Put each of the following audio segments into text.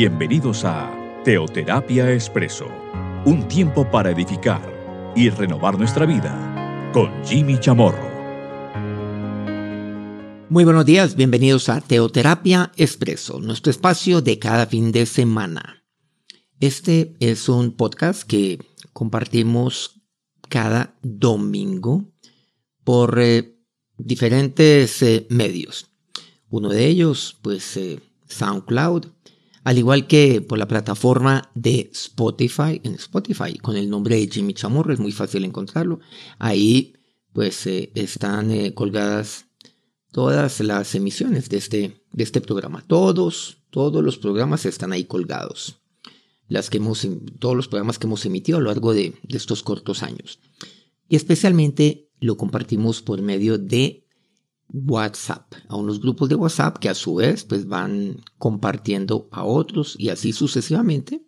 Bienvenidos a Teoterapia Expreso, un tiempo para edificar y renovar nuestra vida con Jimmy Chamorro. Muy buenos días, bienvenidos a Teoterapia Expreso, nuestro espacio de cada fin de semana. Este es un podcast que compartimos cada domingo por eh, diferentes eh, medios. Uno de ellos, pues eh, SoundCloud, al igual que por la plataforma de Spotify, en Spotify, con el nombre de Jimmy Chamorro, es muy fácil encontrarlo. Ahí pues eh, están eh, colgadas todas las emisiones de este, de este programa. Todos, todos los programas están ahí colgados. Las que hemos, todos los programas que hemos emitido a lo largo de, de estos cortos años. Y especialmente lo compartimos por medio de WhatsApp, a unos grupos de WhatsApp que a su vez pues van compartiendo a otros y así sucesivamente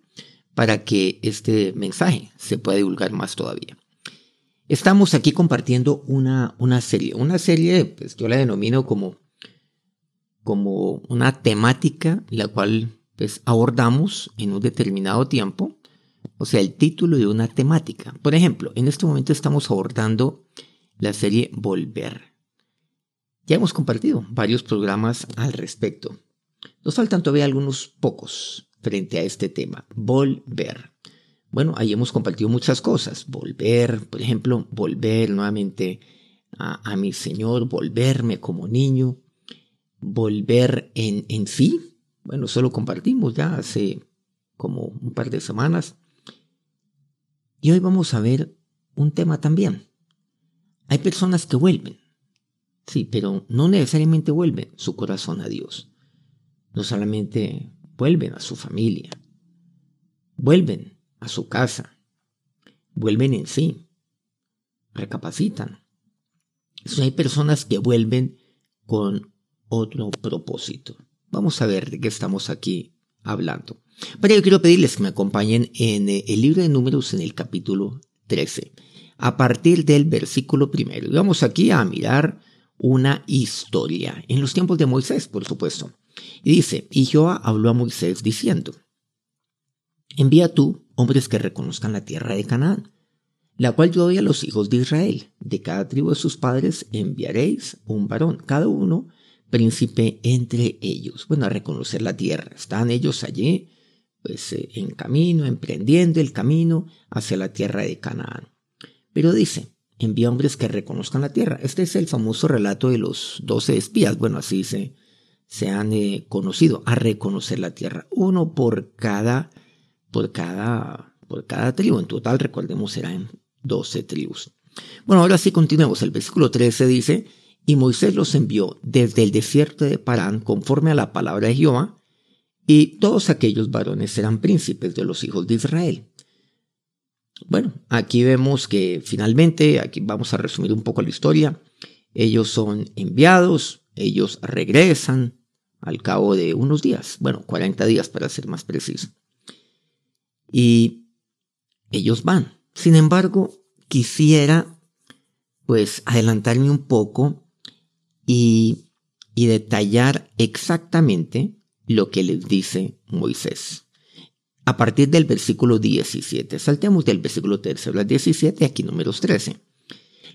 para que este mensaje se pueda divulgar más todavía. Estamos aquí compartiendo una, una serie, una serie pues yo la denomino como, como una temática la cual pues abordamos en un determinado tiempo, o sea, el título de una temática. Por ejemplo, en este momento estamos abordando la serie Volver. Ya hemos compartido varios programas al respecto. Nos faltan todavía algunos pocos frente a este tema. Volver. Bueno, ahí hemos compartido muchas cosas. Volver, por ejemplo, volver nuevamente a, mi Señor, volverme como niño, volver en, en sí. Bueno, solo compartimos ya hace como un par de semanas. Y hoy vamos a ver un tema también. Hay personas que vuelven. Sí, pero no necesariamente vuelven su corazón a Dios. No solamente vuelven a su familia, vuelven a su casa, vuelven en sí, recapacitan. hay personas que vuelven con otro propósito. Vamos a ver de qué estamos aquí hablando. Para ello quiero pedirles que me acompañen en eh, el libro de números en el capítulo 13, a partir del versículo primero. Vamos aquí a mirar una historia, en los tiempos de Moisés, por supuesto. Y dice, y Jehová habló a Moisés diciendo, envía tú hombres que reconozcan la tierra de Canaán, la cual yo doy a los hijos de Israel. De cada tribu de sus padres enviaréis un varón, cada uno príncipe entre ellos. Bueno, a reconocer la tierra. Están ellos allí, pues eh, en camino, emprendiendo el camino hacia la tierra de Canaán. Pero dice, envía hombres que reconozcan la tierra. Este es el famoso relato de los doce espías. Bueno, así se, se han eh, conocido, a reconocer la tierra. Uno por cada, por cada, por cada tribu. En total, recordemos, serán doce tribus. Bueno, ahora sí continuemos. El versículo 13 dice, y Moisés los envió desde el desierto de Parán conforme a la palabra de Jehová, y todos aquellos varones eran príncipes de los hijos de Israel. Bueno, aquí vemos que finalmente, aquí vamos a resumir un poco la historia, ellos son enviados, ellos regresan al cabo de unos días, bueno, 40 días para ser más preciso. Y ellos van. Sin embargo, quisiera pues adelantarme un poco y, y detallar exactamente lo que les dice Moisés a partir del versículo 17. Saltemos del versículo 13 al 17, aquí números 13.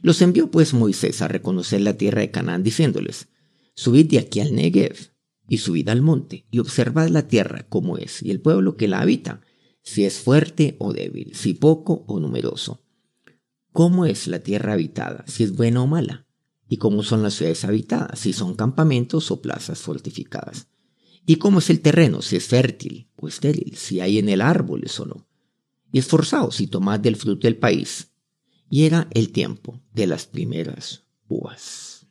Los envió pues Moisés a reconocer la tierra de Canaán, diciéndoles, Subid de aquí al Negev, y subid al monte, y observad la tierra como es, y el pueblo que la habita, si es fuerte o débil, si poco o numeroso. ¿Cómo es la tierra habitada, si es buena o mala? ¿Y cómo son las ciudades habitadas, si son campamentos o plazas fortificadas? ¿Y cómo es el terreno? Si es fértil o estéril, si hay en él árboles o no. Y esforzaos si tomad del fruto del país. Y era el tiempo de las primeras uvas.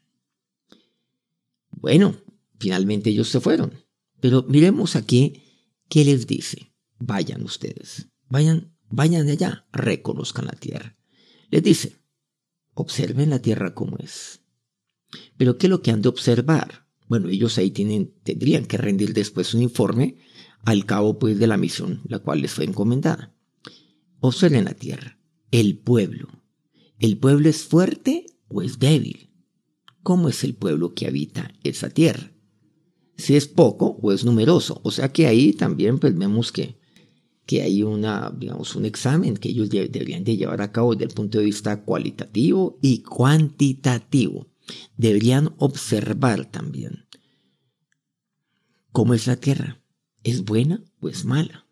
Bueno, finalmente ellos se fueron. Pero miremos aquí qué les dice. Vayan ustedes, vayan, vayan allá, reconozcan la tierra. Les dice, observen la tierra como es. Pero ¿qué es lo que han de observar? Bueno, ellos ahí tienen, tendrían que rendir después un informe al cabo pues de la misión la cual les fue encomendada. Observen la tierra, el pueblo. ¿El pueblo es fuerte o es débil? ¿Cómo es el pueblo que habita esa tierra? si es poco o es numeroso. O sea que ahí también pues vemos que, que hay una, digamos, un examen que ellos deberían de llevar a cabo desde el punto de vista cualitativo y cuantitativo. Deberían observar también cómo es la tierra. ¿Es buena o es mala?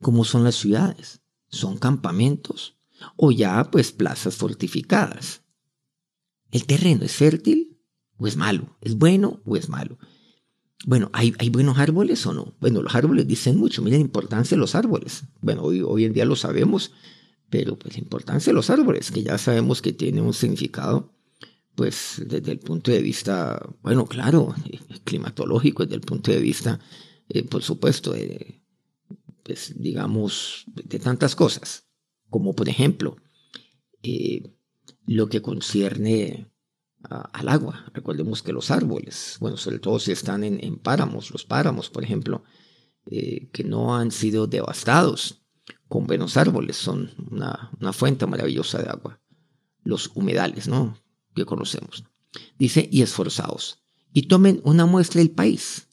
¿Cómo son las ciudades? ¿Son campamentos? ¿O ya pues plazas fortificadas? ¿El terreno es fértil o es malo? ¿Es bueno o es malo? Bueno, ¿hay, ¿hay, buenos árboles o no? Bueno, los árboles dicen mucho, miren la importancia de los árboles. Bueno, hoy, hoy en día lo sabemos, pero pues la importancia de los árboles, que ya sabemos que tiene un significado, pues desde el punto de vista, bueno, claro, climatológico, desde el punto de vista, eh, por supuesto, pues digamos, de tantas cosas, como por ejemplo, eh, lo que concierne al agua. Recordemos que los árboles, bueno, sobre todo si están en, páramos, los páramos, por ejemplo, eh, que no han sido devastados con buenos árboles, son una, fuente maravillosa de agua. Los humedales, ¿no? Que conocemos. Dice, y esforzados, y tomen una muestra del país.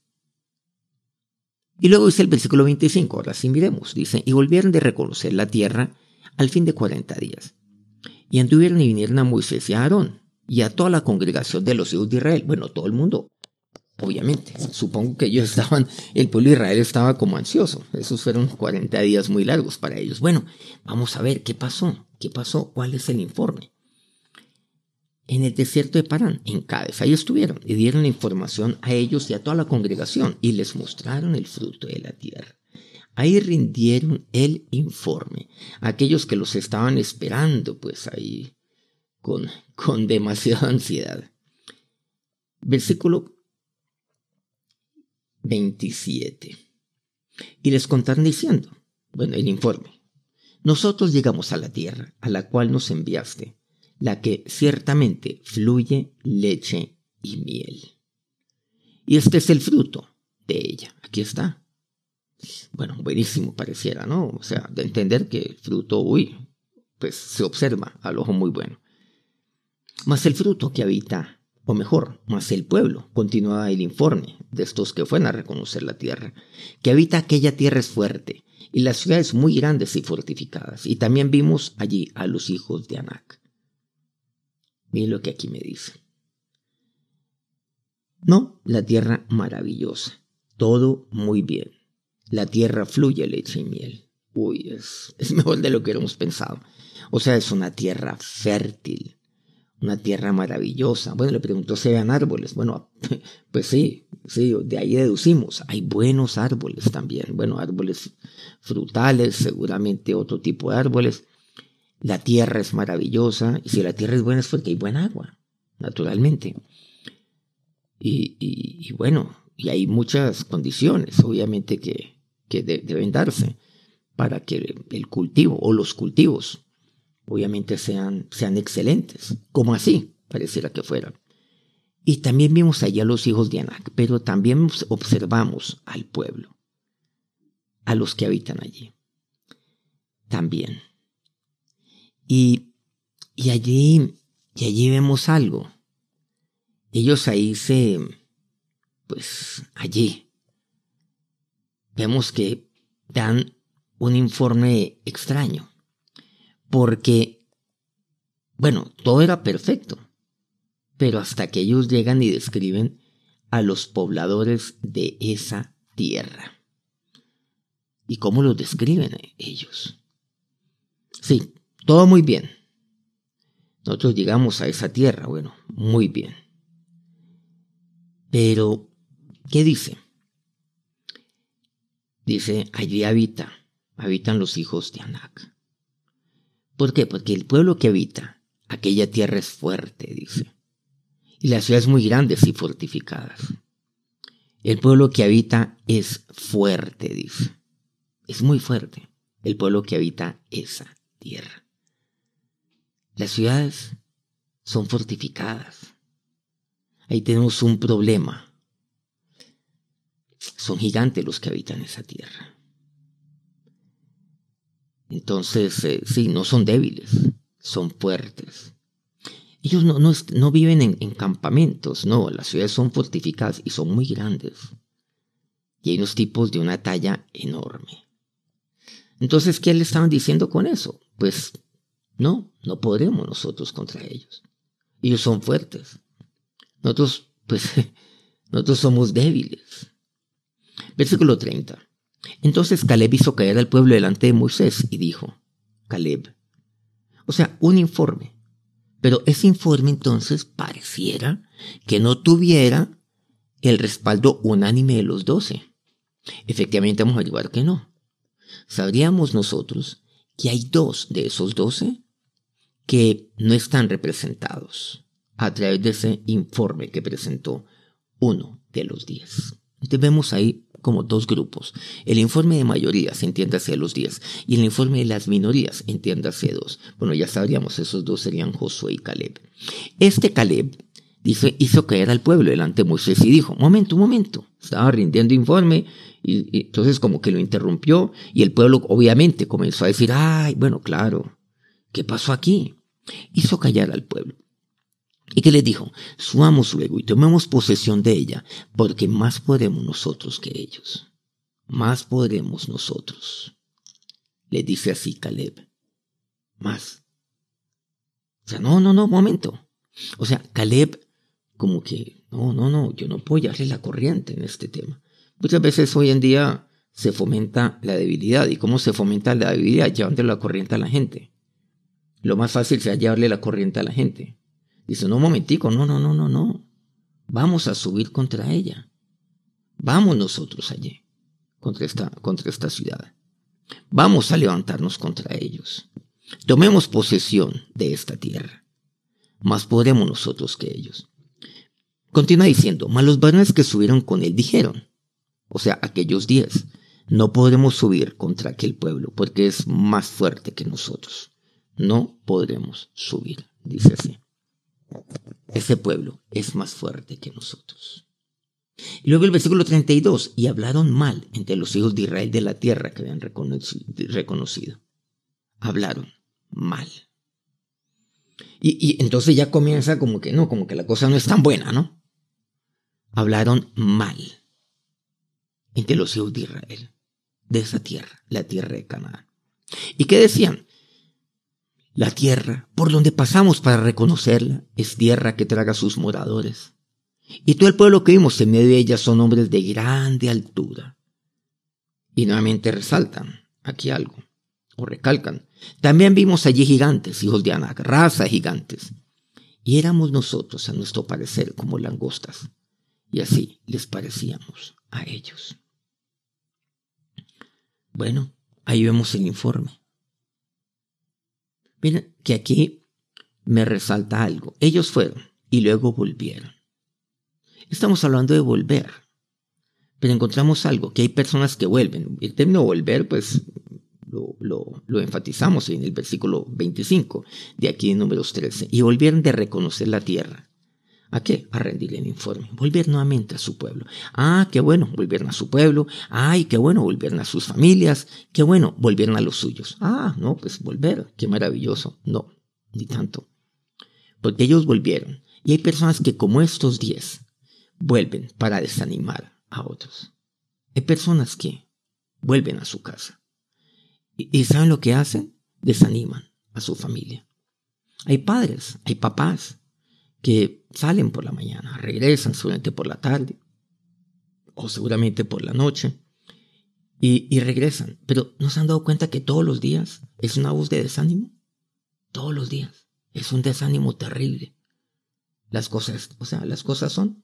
Y luego dice el versículo 25, ahora sí miremos, dice, y volvieron de reconocer la tierra al fin de 40 días. Y anduvieron y vinieron a Moisés y a Aarón y a toda la congregación de los hijos de Israel. Bueno, todo el mundo, obviamente. Supongo que ellos estaban, el pueblo de Israel estaba como ansioso. Esos fueron 40 días muy largos para ellos. Bueno, vamos a ver qué pasó. ¿Qué pasó? ¿Cuál es el informe? En el desierto de Parán, en Cádiz, ahí estuvieron y dieron información a ellos y a toda la congregación y les mostraron el fruto de la tierra. Ahí rindieron el informe. Aquellos que los estaban esperando, pues ahí con, con demasiada ansiedad. Versículo 27. Y les contaron diciendo, bueno, el informe, nosotros llegamos a la tierra a la cual nos enviaste, la que ciertamente fluye leche y miel. Y este es el fruto de ella. Aquí está. Bueno, buenísimo pareciera, ¿no? O sea, de entender que el fruto, uy, pues se observa al ojo muy bueno más el fruto que habita, o mejor, más el pueblo, continúa el informe de estos que fueron a reconocer la tierra, que habita aquella tierra es fuerte, y las ciudades muy grandes y fortificadas, y también vimos allí a los hijos de Anac. Miren lo que aquí me dice. No, la tierra maravillosa, todo muy bien. La tierra fluye leche y miel. Uy, es, es mejor de lo que hemos pensado. O sea, es una tierra fértil, una tierra maravillosa. Bueno, le preguntó si habían árboles. Bueno, pues sí, sí, de ahí deducimos. Hay buenos árboles también. Bueno, árboles frutales, seguramente otro tipo de árboles. La tierra es maravillosa. Y si la tierra es buena es porque hay buena agua, naturalmente. Y, y, bueno, y hay muchas condiciones, obviamente, que, que deben darse para que el cultivo o los cultivos obviamente sean, sean excelentes, como así pareciera que fueran. Y también vimos allá a los hijos de Anac, pero también observamos al pueblo, a los que habitan allí. También. Y, y allí, y allí vemos algo. Ellos ahí se, pues allí, vemos que dan un informe extraño porque, bueno, todo era perfecto, pero hasta que ellos llegan y describen a los pobladores de esa tierra. ¿Y cómo los describen ellos? Sí, todo muy bien. Nosotros llegamos a esa tierra, bueno, muy bien. Pero, ¿qué dice? Dice, allí habita, habitan los hijos de Anak. ¿Por qué? Porque el pueblo que habita aquella tierra es fuerte, dice. Y las ciudades muy grandes y fortificadas. El pueblo que habita es fuerte, dice. Es muy fuerte el pueblo que habita esa tierra. Las ciudades son fortificadas. Ahí tenemos un problema. Son gigantes los que habitan esa tierra. Entonces, eh, sí, no son débiles, son fuertes. Ellos no, no, viven en, en, campamentos, no, las ciudades son fortificadas y son muy grandes. Y hay unos tipos de una talla enorme. Entonces, ¿qué le estaban diciendo con eso? Pues no, no podremos nosotros contra ellos. Ellos son fuertes. Nosotros, pues, nosotros somos débiles. Versículo 30. Entonces Caleb hizo caer al pueblo delante de Moisés y dijo, Caleb, o sea, un informe. Pero ese informe entonces pareciera que no tuviera el respaldo unánime de los doce. Efectivamente vamos a averiguar que no. Sabríamos nosotros que hay dos de esos doce que no están representados a través de ese informe que presentó uno de los diez. Entonces vemos ahí como dos grupos. El informe de mayorías, entiéndase los diez, y el informe de las minorías, entiéndase dos. Bueno, ya sabríamos, esos dos serían Josué y Caleb. Este Caleb dice, hizo caer al pueblo delante de Moisés y dijo, momento, momento, estaba rindiendo informe y, entonces como que lo interrumpió y el pueblo obviamente comenzó a decir, ay, bueno, claro, ¿qué pasó aquí? Hizo callar al pueblo. ¿Y qué le dijo? Subamos luego y tomemos posesión de ella, porque más podemos nosotros que ellos. Más podremos nosotros. Le dice así Caleb. Más. O sea, no, no, no, momento. O sea, Caleb como que, no, no, no, yo no puedo llevarle la corriente en este tema. Muchas veces hoy en día se fomenta la debilidad. ¿Y cómo se fomenta la debilidad? Llevando la corriente a la gente. Lo más fácil sea llevarle la corriente a la gente. Dice, no, momentico, no, no, no, no, no. Vamos a subir contra ella. Vamos nosotros allí, contra esta, contra esta ciudad. Vamos a levantarnos contra ellos. Tomemos posesión de esta tierra. Más podremos nosotros que ellos. Continúa diciendo, mas los varones que subieron con él dijeron, o sea, aquellos diez, no podremos subir contra aquel pueblo porque es más fuerte que nosotros. No podremos subir, dice así. Ese pueblo es más fuerte que nosotros. Y luego el versículo 32, y hablaron mal entre los hijos de Israel de la tierra que habían reconocido. Hablaron mal. Y, y, entonces ya comienza como que no, como que la cosa no es tan buena, ¿no? Hablaron mal entre los hijos de Israel, de esa tierra, la tierra de Canaán. ¿Y qué decían? La tierra por donde pasamos para reconocerla es tierra que traga sus moradores. Y todo el pueblo que vimos en medio de ella son hombres de grande altura. Y nuevamente resaltan aquí algo, o recalcan. También vimos allí gigantes, hijos de Anak, raza gigantes. Y éramos nosotros, a nuestro parecer, como langostas. Y así les parecíamos a ellos. Bueno, ahí vemos el informe. Miren que aquí me resalta algo. Ellos fueron y luego volvieron. Estamos hablando de volver. Pero encontramos algo, que hay personas que vuelven. El término volver, pues lo, enfatizamos en el versículo 25 de aquí en números 13. Y volvieron de reconocer la tierra ¿A qué? A rendirle el informe. Volver nuevamente a su pueblo. Ah, qué bueno, volvieron a su pueblo. Ay, qué bueno, volvieron a sus familias. Qué bueno, volvieron a los suyos. Ah, no, pues volver. Qué maravilloso. No, ni tanto. Porque ellos volvieron. Y hay personas que como estos diez vuelven para desanimar a otros. Hay personas que vuelven a su casa. ¿Y, y saben lo que hacen? Desaniman a su familia. Hay padres, hay papás que salen por la mañana, regresan seguramente por la tarde o seguramente por la noche y, regresan. Pero ¿no se han dado cuenta que todos los días es una voz de desánimo? Todos los días. Es un desánimo terrible. Las cosas, o sea, las cosas son,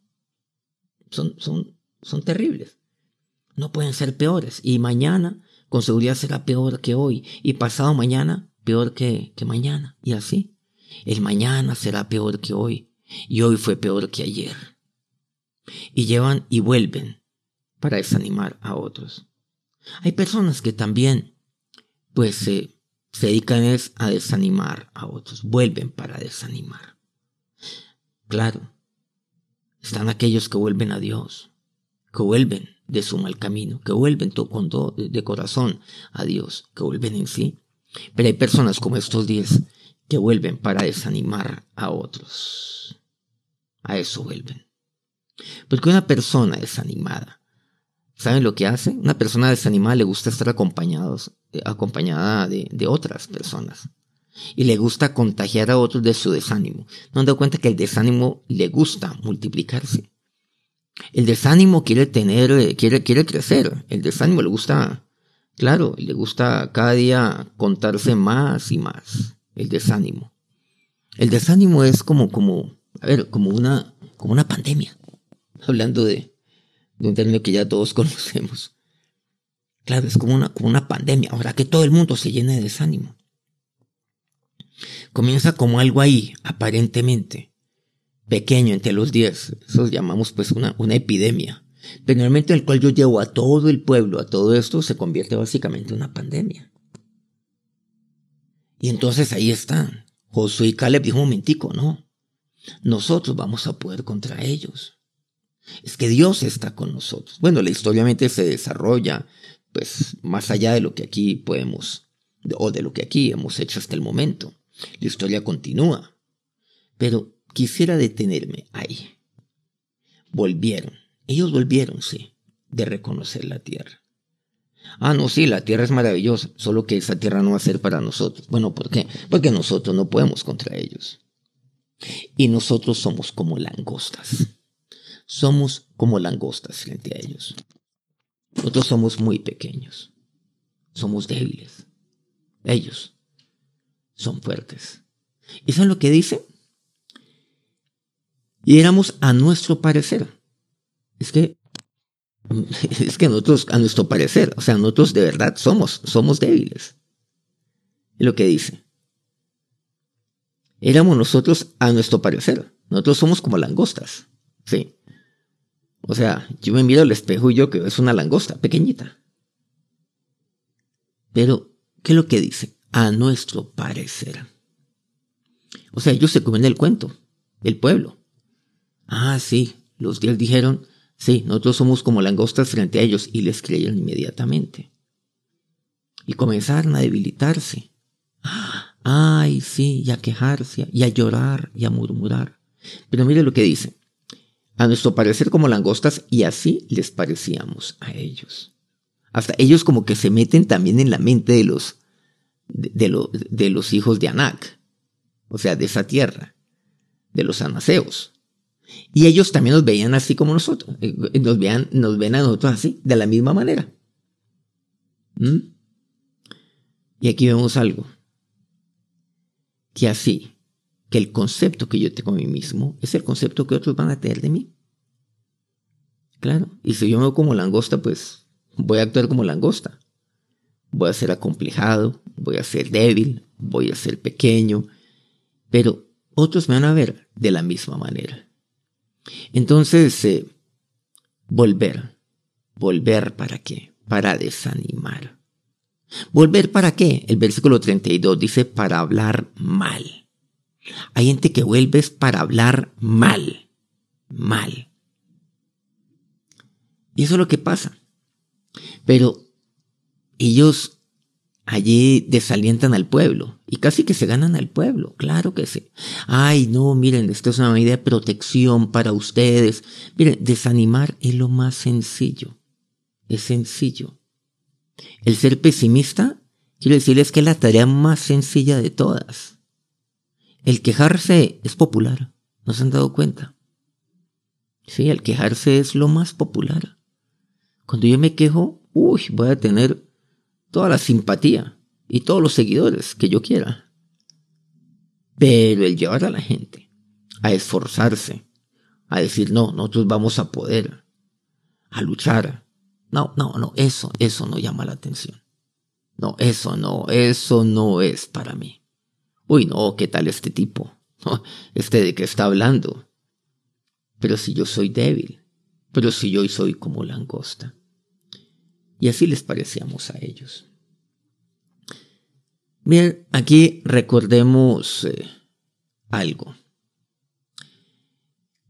son, son, son terribles. No pueden ser peores. Y mañana con seguridad será peor que hoy. Y pasado mañana peor que, que mañana. Y así. El mañana será peor que hoy y hoy fue peor que ayer. Y llevan y vuelven para desanimar a otros. Hay personas que también pues se, se dedican es a desanimar a otros, vuelven para desanimar. Claro, están aquellos que vuelven a Dios, que vuelven de su mal camino, que vuelven con todo de corazón a Dios, que vuelven en sí. Pero hay personas como estos diez que vuelven para desanimar a otros. A eso vuelven. Porque una persona desanimada, ¿saben lo que hace? Una persona desanimada le gusta estar acompañados, eh, acompañada de, otras personas. Y le gusta contagiar a otros de su desánimo. No han dado cuenta que el desánimo le gusta multiplicarse. El desánimo quiere tener, eh, quiere, quiere crecer. El desánimo le gusta, claro, le gusta cada día contarse más y más. El desánimo. El desánimo es como, como, a ver, como una, como una pandemia. Hablando de, un término que ya todos conocemos. Claro, es como una, como una pandemia. Ahora que todo el mundo se llena de desánimo. Comienza como algo ahí, aparentemente pequeño entre los diez. Eso llamamos pues una, una epidemia. Pero en el momento en el cual yo llevo a todo el pueblo a todo esto, se convierte básicamente en una pandemia. Y entonces ahí están. Josué y Caleb dijo un momentico, no. Nosotros vamos a poder contra ellos. Es que Dios está con nosotros. Bueno, la historia se desarrolla pues más allá de lo que aquí podemos o de lo que aquí hemos hecho hasta el momento. La historia continúa. Pero quisiera detenerme ahí. Volvieron. Ellos volvieron, sí, de reconocer la tierra. Ah, no, sí, la tierra es maravillosa, solo que esa tierra no va a ser para nosotros. Bueno, ¿por qué? Porque nosotros no podemos contra ellos. Y nosotros somos como langostas. Somos como langostas frente a ellos. Nosotros somos muy pequeños. Somos débiles. Ellos son fuertes. ¿Y saben lo que dice? y éramos a nuestro parecer. Es que, es que nosotros, a nuestro parecer, o sea, nosotros de verdad somos, somos débiles. Es lo que dice. Éramos nosotros a nuestro parecer. Nosotros somos como langostas. Sí. O sea, yo me miro al espejo y yo que es una langosta pequeñita. Pero, ¿qué es lo que dice? A nuestro parecer. O sea, ellos se comen el cuento, el pueblo. Ah, sí, los diez dijeron, sí, nosotros somos como langostas frente a ellos y les creyeron inmediatamente. Y comenzaron a debilitarse. Ay, sí, y a quejarse, y a llorar, y a murmurar. Pero mire lo que dice. A nuestro parecer como langostas, y así les parecíamos a ellos. Hasta ellos como que se meten también en la mente de los, de, de los hijos de Anak, o sea, de esa tierra, de los anaseos. Y ellos también nos veían así como nosotros. Eh, nos, vean, nos ven a nosotros así, de la misma manera. ¿Mm? Y aquí vemos algo. Que así, que el concepto que yo tengo de mí mismo es el concepto que otros van a tener de mí. Claro. Y si yo me veo como langosta, pues voy a actuar como langosta. Voy a ser acomplejado, voy a ser débil, voy a ser pequeño. Pero otros me van a ver de la misma manera. Entonces, eh, volver. ¿Volver para qué? Para desanimar. ¿Volver para qué? El versículo 32 dice para hablar mal. Hay gente que vuelve para hablar mal. Mal. Y eso es lo que pasa. Pero ellos allí desalientan al pueblo y casi que se ganan al pueblo, claro que sí. Ay, no, miren, esto es una medida de protección para ustedes. Miren, desanimar es lo más sencillo, es sencillo. El ser pesimista, quiero decirles que es la tarea más sencilla de todas. El quejarse es popular, ¿no se han dado cuenta? Sí, el quejarse es lo más popular. Cuando yo me quejo, uy, voy a tener toda la simpatía y todos los seguidores que yo quiera. Pero el llevar a la gente a esforzarse, a decir, no, nosotros vamos a poder, a luchar. No, no, no, eso, eso no llama la atención. No, eso no, eso no es para mí. Uy, no, ¿qué tal este tipo? Este de qué está hablando. Pero si yo soy débil, pero si yo soy como langosta. Y así les parecíamos a ellos. Bien, aquí recordemos eh, algo.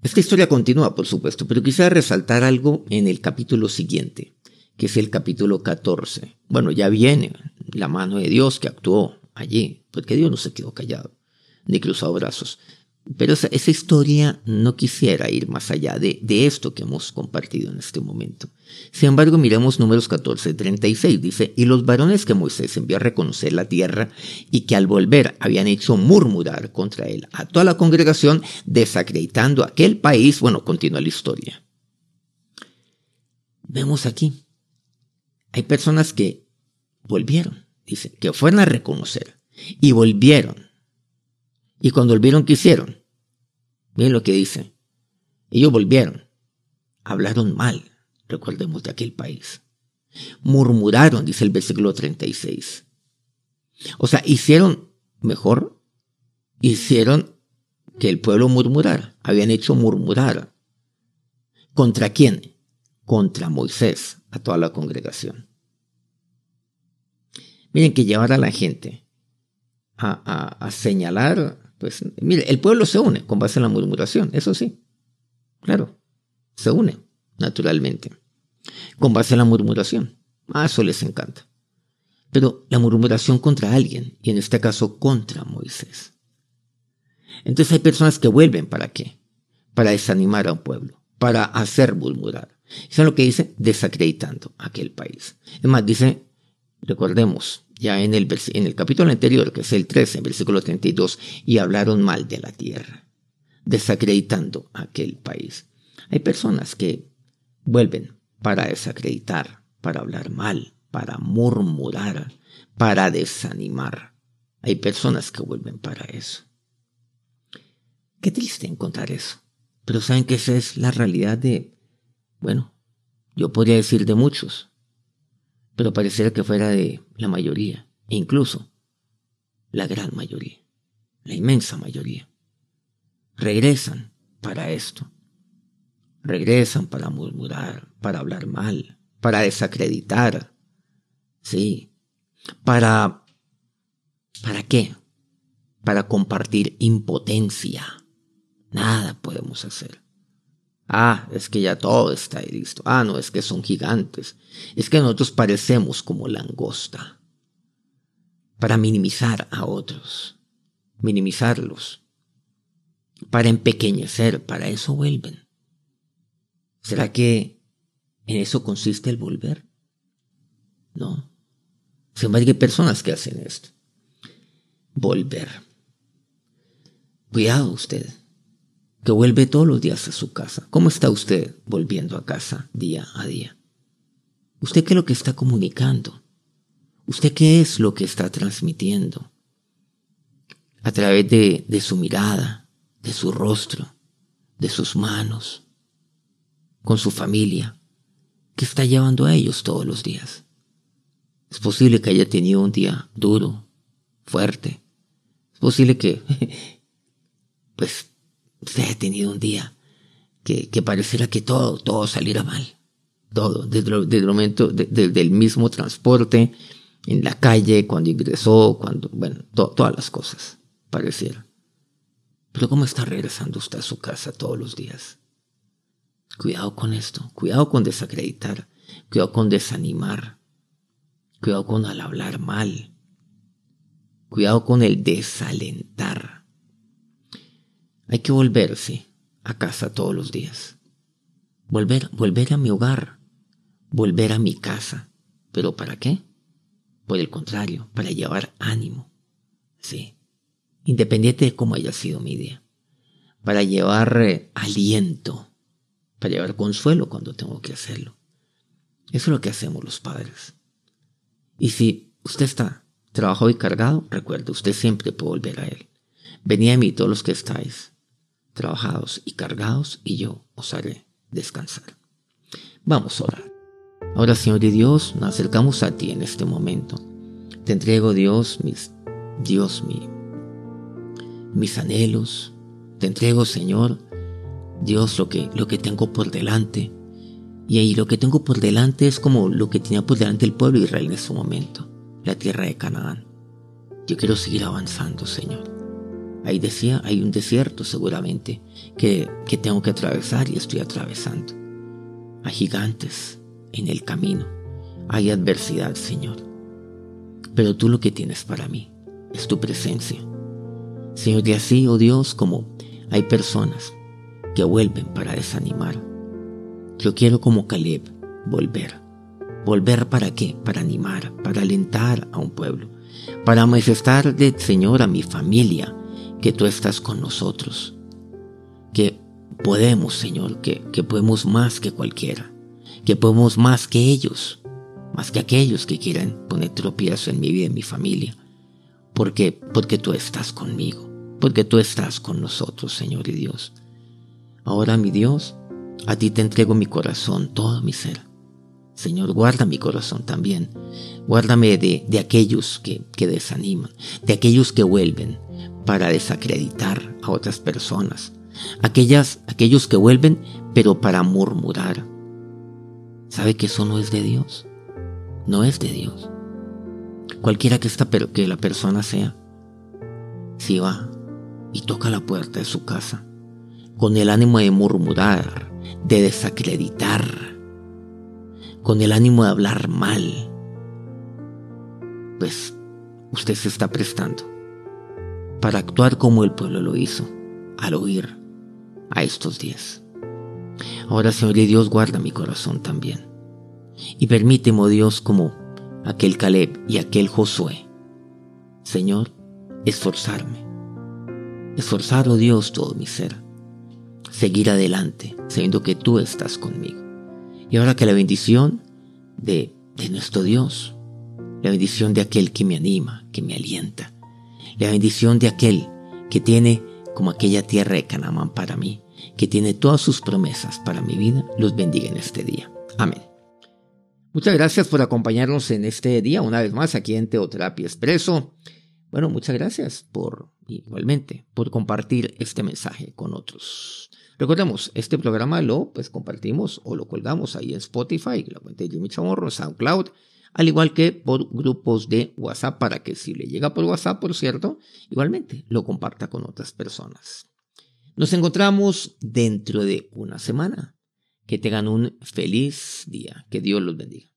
Esta historia continúa, por supuesto, pero quisiera resaltar algo en el capítulo siguiente, que es el capítulo 14. Bueno, ya viene la mano de Dios que actuó allí, porque Dios no se quedó callado. ni cruzado brazos. Pero esa, historia no quisiera ir más allá de, de, esto que hemos compartido en este momento. Sin embargo, miremos números 14, 36. Dice, y los varones que Moisés envió a reconocer la tierra y que al volver habían hecho murmurar contra él a toda la congregación, desacreditando aquel país. Bueno, continúa la historia. Vemos aquí, hay personas que volvieron, dice, que fueron a reconocer y volvieron y cuando volvieron, ¿qué hicieron? Miren lo que dice. Ellos volvieron. Hablaron mal, recordemos, de aquel país. Murmuraron, dice el versículo 36. O sea, hicieron mejor, hicieron que el pueblo murmurara. Habían hecho murmurar. ¿Contra quién? Contra Moisés, a toda la congregación. Miren que llevar a la gente a, a señalar pues mire, el pueblo se une con base en la murmuración, eso sí. Claro, se une, naturalmente. Con base en la murmuración. A eso les encanta. Pero la murmuración contra alguien, y en este caso contra Moisés. Entonces hay personas que vuelven para qué? Para desanimar a un pueblo, para hacer murmurar. Eso es lo que dice desacreditando aquel país. Es más, dice, recordemos, ya en el, en el capítulo anterior, que es el 13, versículo 32, y hablaron mal de la tierra, desacreditando aquel país. Hay personas que vuelven para desacreditar, para hablar mal, para murmurar, para desanimar. Hay personas que vuelven para eso. Qué triste encontrar eso. Pero saben que esa es la realidad de, bueno, yo podría decir de muchos, pero pareciera que fuera de la mayoría, e incluso la gran mayoría, la inmensa mayoría. Regresan para esto. Regresan para murmurar, para hablar mal, para desacreditar. Sí. Para... ¿Para qué? Para compartir impotencia. Nada podemos hacer. Ah, es que ya todo está listo. Ah, no, es que son gigantes. Es que nosotros parecemos como langosta. Para minimizar a otros. Minimizarlos. Para empequeñecer. Para eso vuelven. ¿Será que en eso consiste el volver? No. Sin embargo, hay personas que hacen esto. Volver. Cuidado usted que vuelve todos los días a su casa. ¿Cómo está usted volviendo a casa día a día? ¿Usted qué es lo que está comunicando? ¿Usted qué es lo que está transmitiendo? A través de, de su mirada, de su rostro, de sus manos, con su familia. ¿Qué está llevando a ellos todos los días? Es posible que haya tenido un día duro, fuerte. Es posible que, pues, usted ha tenido un día que, que pareciera que todo, todo saliera mal. Todo, desde, el momento del mismo transporte, en la calle, cuando ingresó, cuando, bueno, todas las cosas, pareciera. Pero ¿cómo está regresando usted a su casa todos los días? Cuidado con esto, cuidado con desacreditar, cuidado con desanimar, cuidado con al hablar mal, cuidado con el desalentar. Hay que volverse a casa todos los días. Volver, volver a mi hogar, volver a mi casa. ¿Pero para qué? Por el contrario, para llevar ánimo. Sí. Independiente de cómo haya sido mi día. Para llevar eh, aliento. Para llevar consuelo cuando tengo que hacerlo. Eso es lo que hacemos los padres. Y si usted está trabajado y cargado, recuerde, usted siempre puede volver a Él. Venid a mí todos los que estáis trabajados y cargados, y yo os haré descansar. Vamos a orar. Ahora, Señor de Dios, nos acercamos a ti en este momento. Te entrego, Dios, mis, Dios, mi, mis anhelos. Te entrego, Señor, Dios, lo que, lo que tengo por delante. Y ahí lo que tengo por delante es como lo que tenía por delante el pueblo de Israel en ese momento, la tierra de Canaán. Yo quiero seguir avanzando, Señor. Ahí decía, hay un desierto seguramente que, que tengo que atravesar y estoy atravesando. Hay gigantes en el camino. Hay adversidad, Señor. Pero tú lo que tienes para mí es tu presencia. Señor, y así, oh Dios, como hay personas que vuelven para desanimar. Yo quiero como Caleb volver. ¿Volver para qué? Para animar, para alentar a un pueblo, para manifestar de Señor a mi familia que tú estás con nosotros, que podemos, Señor, que, que podemos más que cualquiera, que podemos más que ellos, más que aquellos que quieran poner tropiezo en mi vida, en mi familia. porque Porque tú estás conmigo, porque tú estás con nosotros, Señor y Dios. Ahora, mi Dios, a ti te entrego mi corazón, todo mi ser. Señor, guarda mi corazón también. Guárdame de, de aquellos que, que desaniman, de aquellos que vuelven para desacreditar a otras personas, aquellas, aquellos que vuelven pero para murmurar. ¿Sabe que eso no es de Dios? No es de Dios. Cualquiera que, esta, que la persona sea, si va y toca la puerta de su casa con el ánimo de murmurar, de desacreditar, con el ánimo de hablar mal, pues usted se está prestando para actuar como el pueblo lo hizo al oír a estos diez. Ahora, Señor y Dios, guarda mi corazón también. Y permíteme, oh Dios, como aquel Caleb y aquel Josué, Señor, esforzarme. Esforzar, oh Dios, todo mi ser. Seguir adelante, sabiendo que tú estás conmigo. Y ahora que la bendición de, de nuestro Dios, la bendición de aquel que me anima, que me alienta, la bendición de aquel que tiene como aquella tierra de Canaán para mí, que tiene todas sus promesas para mi vida, los bendiga en este día. Amén. Muchas gracias por acompañarnos en este día, una vez más aquí en Teoterapia Expreso. Bueno, muchas gracias por, igualmente, por compartir este mensaje con otros. Recordemos, este programa lo pues compartimos o lo colgamos ahí en Spotify, la cuenta de Jimmy Chamorro, SoundCloud, al igual que por grupos de WhatsApp para que si le llega por WhatsApp, por cierto, igualmente lo comparta con otras personas. Nos encontramos dentro de una semana. Que tengan un feliz día. Que Dios los bendiga.